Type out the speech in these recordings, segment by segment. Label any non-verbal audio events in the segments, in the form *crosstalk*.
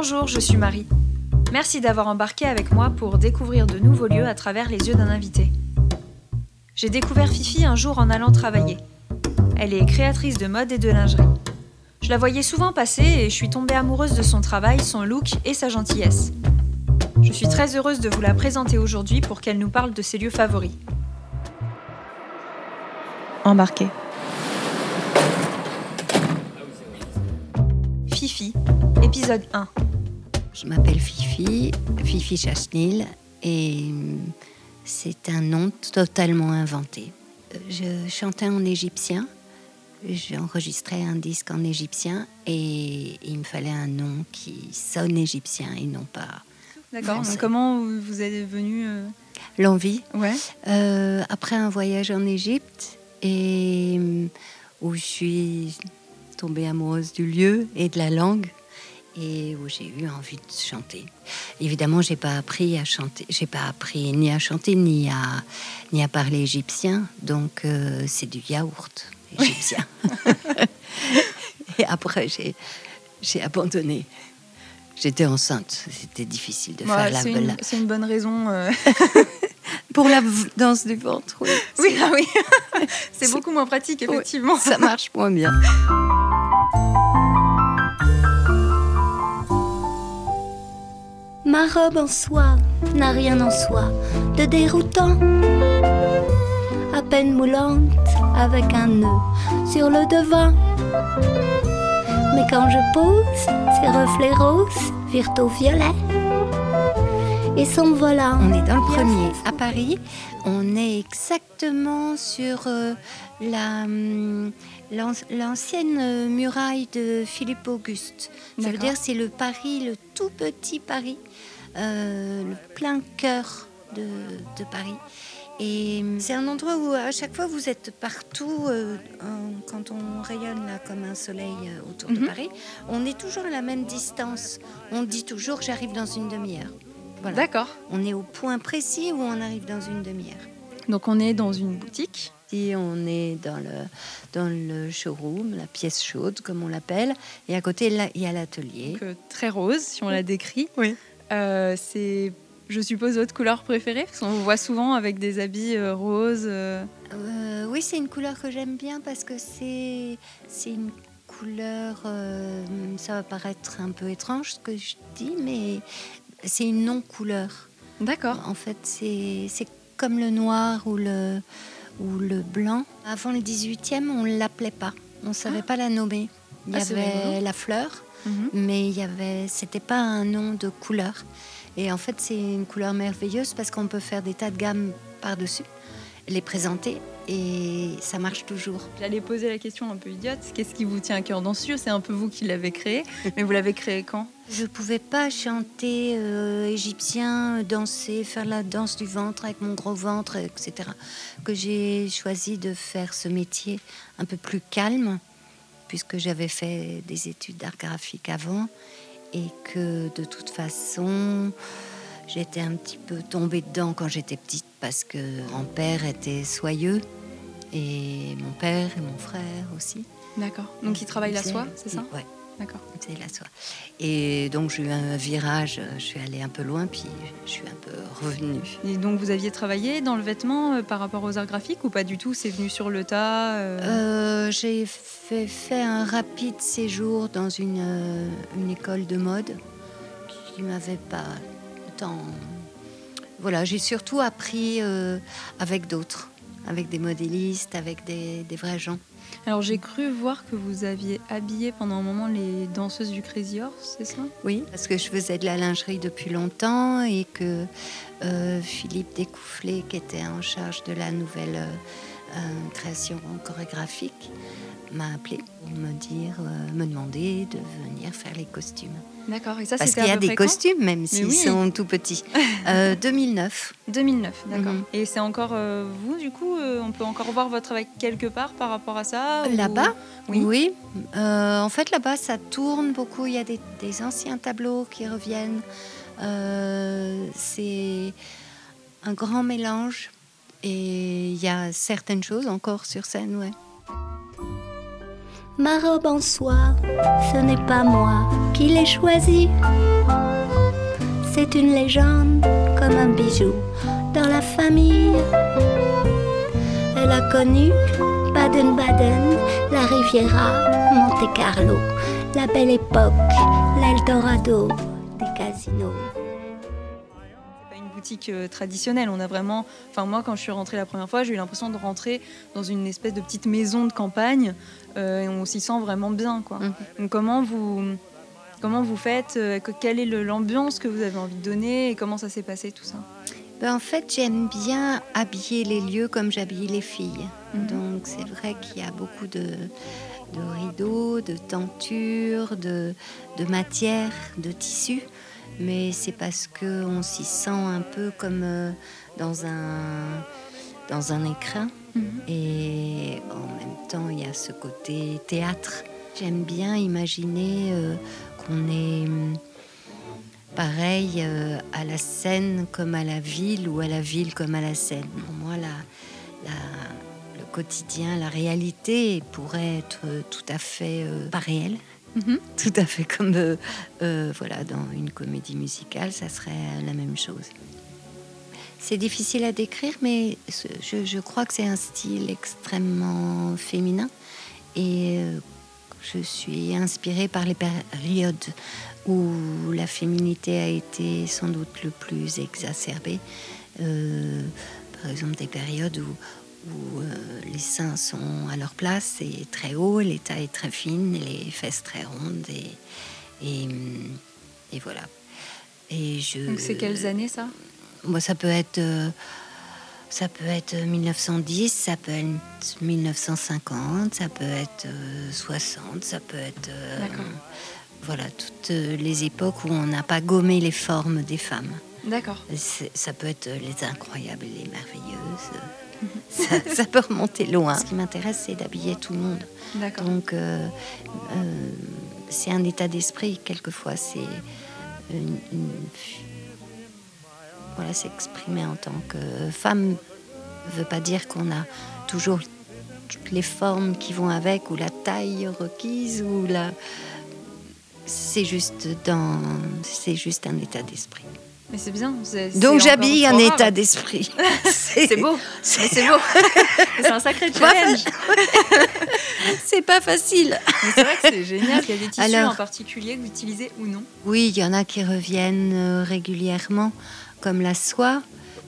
Bonjour, je suis Marie. Merci d'avoir embarqué avec moi pour découvrir de nouveaux lieux à travers les yeux d'un invité. J'ai découvert Fifi un jour en allant travailler. Elle est créatrice de mode et de lingerie. Je la voyais souvent passer et je suis tombée amoureuse de son travail, son look et sa gentillesse. Je suis très heureuse de vous la présenter aujourd'hui pour qu'elle nous parle de ses lieux favoris. Fifi, épisode 1. Je m'appelle Fifi, Fifi Chasnil, et c'est un nom totalement inventé. Je chantais en égyptien, j'ai enregistré un disque en égyptien, et il me fallait un nom qui sonne égyptien et non pas. D'accord. Comment vous êtes venu euh, L'envie. Ouais. Euh, après un voyage en Égypte, et euh, où je suis tombée amoureuse du lieu et de la langue, et où j'ai eu envie de chanter. Évidemment, j'ai pas appris à chanter, j'ai pas appris ni à chanter ni à ni à parler égyptien, donc euh, c'est du yaourt égyptien. *laughs* et après, j'ai j'ai abandonné. J'étais enceinte, c'était difficile de Ouais, faire la, c'est une, c'est une bonne raison. euh. *laughs* pour la danse du ventre. Oui, Oui, ah oui. c'est *laughs* C'est- beaucoup moins pratique, effectivement. ça marche moins bien. Ma robe en soie n'a rien en soi de déroutant. À peine moulante avec un nœud sur le devant. Mais quand je pose, ses reflets roses virent au violet et s'envolant. On est dans le premier. À Paris, on est exactement sur euh, la, hum, l'an- l'ancienne muraille de Philippe Auguste. Ça veut dire c'est le Paris, le tout petit Paris, euh, le plein cœur de, de Paris. Et hum, c'est un endroit où à chaque fois vous êtes partout, euh, en- quand on rayonne là comme un soleil euh, autour de Mhm. Paris, on est toujours à la même distance. On dit toujours j'arrive dans une demi-heure. Voilà. D'accord. On est au point précis où on arrive dans une demi-heure. Donc on est dans une boutique. On est dans le, dans le showroom, la pièce chaude comme on l'appelle, et à côté là, il y a l'atelier. donc, euh, très rose, si on la décrit. Oui. Euh, c'est, je suppose, votre couleur préférée Parce qu'on vous voit souvent avec des habits euh, roses. oui, c'est une couleur que j'aime bien parce que c'est c'est une couleur. ça va paraître un peu étrange ce que je dis, mais c'est une non-couleur. D'accord. En fait, c'est comme le noir ou le, ou le blanc. Avant le 18e, on ne l'appelait pas. On ne savait pas la nommer. Il y Ah, avait la fleur, Mhm. mais il y avait, c'était pas un nom de couleur. Et en fait, c'est une couleur merveilleuse parce qu'on peut faire des tas de gammes par-dessus, les présenter, et ça marche toujours. J'allais poser la question un peu idiote. Qu'est-ce qui vous tient à cœur dans ce C'est un peu vous qui l'avez créé. *laughs* Mais vous l'avez créé quand? Je pouvais pas chanter euh, égyptien, danser, faire la danse du ventre avec mon gros ventre, etc. Que j'ai choisi de faire ce métier un peu plus calme, puisque j'avais fait des études d'art graphique avant, et que de toute façon, j'étais un petit peu tombée dedans quand j'étais petite, parce que mon père était soyeux, et mon père et mon frère aussi. D'accord. Donc il travaille la soie, c'est ça? Ouais. D'accord. C'est la soie. Et donc j'ai eu un virage, je suis allée un peu loin, puis je suis un peu revenue. Et donc vous aviez travaillé dans le vêtement euh, par rapport aux arts graphiques ou pas du tout? C'est venu sur le tas euh, Euh, j'ai fait, fait un rapide séjour dans une, une école de mode qui m'avait pas Voilà, j'ai surtout appris euh, avec d'autres, avec des modélistes, avec des, des vrais gens. Alors j'ai cru voir que vous aviez habillé pendant un moment les danseuses du Crazy Horse, c'est ça? Oui, parce que je faisais de la lingerie depuis longtemps et que euh, Philippe Découfflé, qui était en charge de la nouvelle euh, euh, création chorégraphique, m'a appelé pour me dire, euh, me demander de venir faire les costumes. D'accord. Et ça Parce qu'il y a des costumes, même s'ils oui. sont tout petits. *laughs* Euh, 2009. 2009, d'accord. Mhm. Et c'est encore euh, vous, du coup, euh, on peut encore voir votre travail quelque part par rapport à ça ou- Là-bas? Oui. Euh, en fait, là-bas, ça tourne beaucoup. Il y a des, des anciens tableaux qui reviennent. Euh, c'est un grand mélange. Et il y a certaines choses encore sur scène, ouais. Ma robe en soie, ce n'est pas moi qui l'ai choisie. C'est une légende comme un bijou dans la famille. Elle a connu Baden-Baden, la Riviera, Monte Carlo, la belle époque, l'Eldorado des casinos. Euh, traditionnelle. On a vraiment. Enfin, moi, quand je suis rentrée la première fois, j'ai eu l'impression de rentrer dans une espèce de petite maison de campagne euh, et on s'y sent vraiment bien, quoi. Mhm. Donc, comment vous. Comment vous faites euh, que- Quelle est l'ambiance que vous avez envie de donner et comment ça s'est passé tout ça? Ben, en fait, j'aime bien habiller les lieux comme j'habille les filles. Mhm. Donc, c'est vrai qu'il y a beaucoup de, de rideaux, de tentures, de, de matière, de tissus. Mais c'est parce qu'on s'y sent un peu comme euh, dans un, dans un écrin. Et en même temps, il y a ce côté théâtre. J'aime bien imaginer euh, qu'on est hum, pareil euh, à la scène comme à la ville ou à la ville comme à la scène. Pour moi, la, la- le quotidien, la réalité pourrait être tout à fait euh, pas réelle. Mhm. Tout à fait comme euh, euh, voilà, dans une comédie musicale, ça serait la même chose. C'est difficile à décrire, mais je, crois que c'est un style extrêmement féminin. Et euh, je suis inspirée par les périodes où la féminité a été sans doute le plus exacerbée. Par exemple, des périodes où, où, euh, les seins sont à leur place et très hauts, les tailles très fines, les fesses très rondes. Et, et, et voilà. Et je, Donc, c'est quelles années ça? Moi, ça peut être. euh, ça peut être 1910, ça peut être 1950, ça peut être euh, 60, ça peut être. euh, voilà, toutes euh, les époques où on n'a pas gommé les formes des femmes. D'accord. Ça peut être euh, les incroyables et les merveilleuses. Ça, ça peut remonter loin. Ce qui m'intéresse, c'est d'habiller tout le monde. Donc, euh, euh, c'est un état d'esprit, quelquefois. C'est une, une- Voilà, s'exprimer en tant que femme ne veut pas dire qu'on a toujours toutes les formes qui vont avec, ou la taille requise, ou la. C'est juste dans. C'est juste un état d'esprit. Mais c'est bien. Donc j'habille un état d'esprit. *laughs* C'est beau. C'est beau. *laughs* *laughs* c'est un sacré challenge. C'est pas facile. C'est vrai que c'est génial. Il y a des tissus Alors- en particulier que vous utilisez ou non Oui, il y en a qui reviennent euh, régulièrement, comme la soie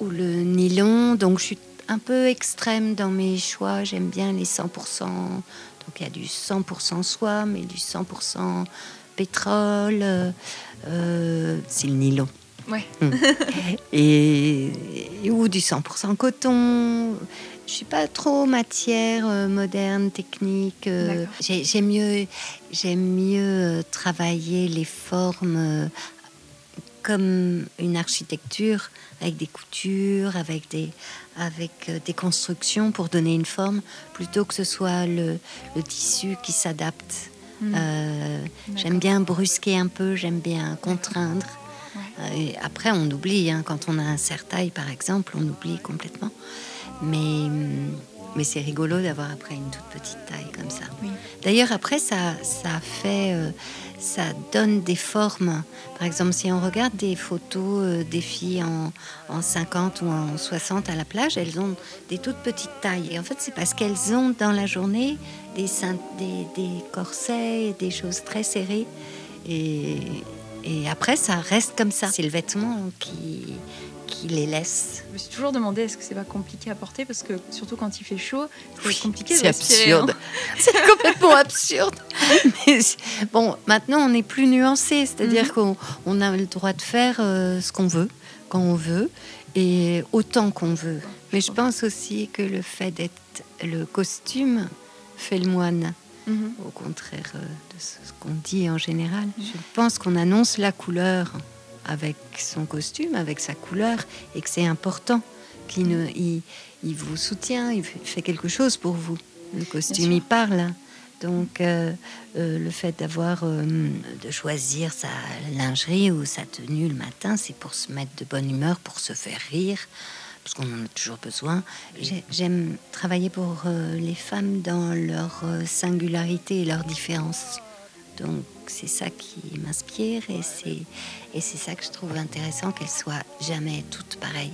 ou le nylon. Donc je suis un peu extrême dans mes choix. J'aime bien les 100%. Donc il y a du 100% soie, mais du 100% pétrole. euh, euh, c'est le nylon. Ouais. *laughs* Et, et- ou du 100% coton. Je suis pas trop matière euh, moderne, technique. euh, J'aime mieux, mieux travailler les formes euh, comme une architecture, avec des coutures, avec des, avec des constructions pour donner une forme, plutôt que ce soit le, le tissu qui s'adapte. Hmm. Euh, j'aime bien brusquer un peu, j'aime bien contraindre. Euh, Et après, on oublie. hein. Quand on a un serre-taille, par exemple, on oublie complètement. Mais, mais c'est rigolo d'avoir après une toute petite taille comme ça. Oui. D'ailleurs, après, ça, ça fait, euh, ça donne des formes. Par exemple, si on regarde des photos euh, des filles en, en 50 ou en 60 à la plage, elles ont des toutes petites tailles. Et en fait, c'est parce qu'elles ont dans la journée des, des, des corsets, des choses très serrées. Et, et après, ça reste comme ça. C'est le vêtement qui, qui les laisse. Je me suis toujours demandé est-ce que c'est pas compliqué à porter parce que surtout quand il fait chaud, c'est Oui, compliqué c'est absurde. hein. *laughs* C'est complètement absurde. Mais bon, maintenant on est plus nuancé, c'est-à-dire Mhm. qu'on on a le droit de faire euh, ce qu'on veut, quand on veut, et autant qu'on veut. Mais je pense aussi que le fait d'être le costume fait le moine, Mhm. au contraire euh, de ce qu'on dit en général. Je pense qu'on annonce la couleur avec son costume, avec sa couleur, et que c'est important qu'il ne, il, il vous soutient, il fait- quelque chose pour vous. Le costume, il parle. Donc, euh, euh, le fait d'avoir, euh, de choisir sa lingerie ou sa tenue le matin, c'est pour se mettre de bonne humeur, pour se faire rire, parce qu'on en a toujours besoin. J'ai- J'aime travailler pour euh, les femmes dans leur euh, singularité et leur différence. Donc c'est ça qui m'inspire et c'est et c'est ça que je trouve intéressant qu'elles soient jamais toutes pareilles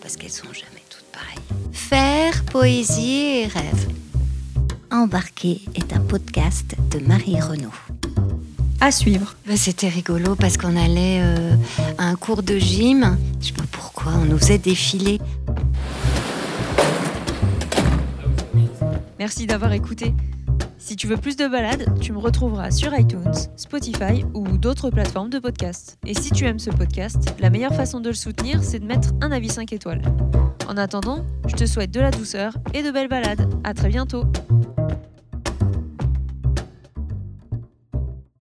parce qu'elles sont jamais toutes pareilles. Faire poésie et rêve. Embarqué est un podcast de Marie Renaud. À suivre. Bah, C'était rigolo parce qu'on allait euh, à un cours de gym. Je sais on nous faisait défiler. Merci d'avoir écouté. Si tu veux plus de balades, tu me retrouveras sur iTunes, Spotify ou d'autres plateformes de podcast. Et si tu aimes ce podcast, la meilleure façon de le soutenir, c'est de mettre un avis 5 étoiles. En attendant, je te souhaite de la douceur et de belles balades. À très bientôt.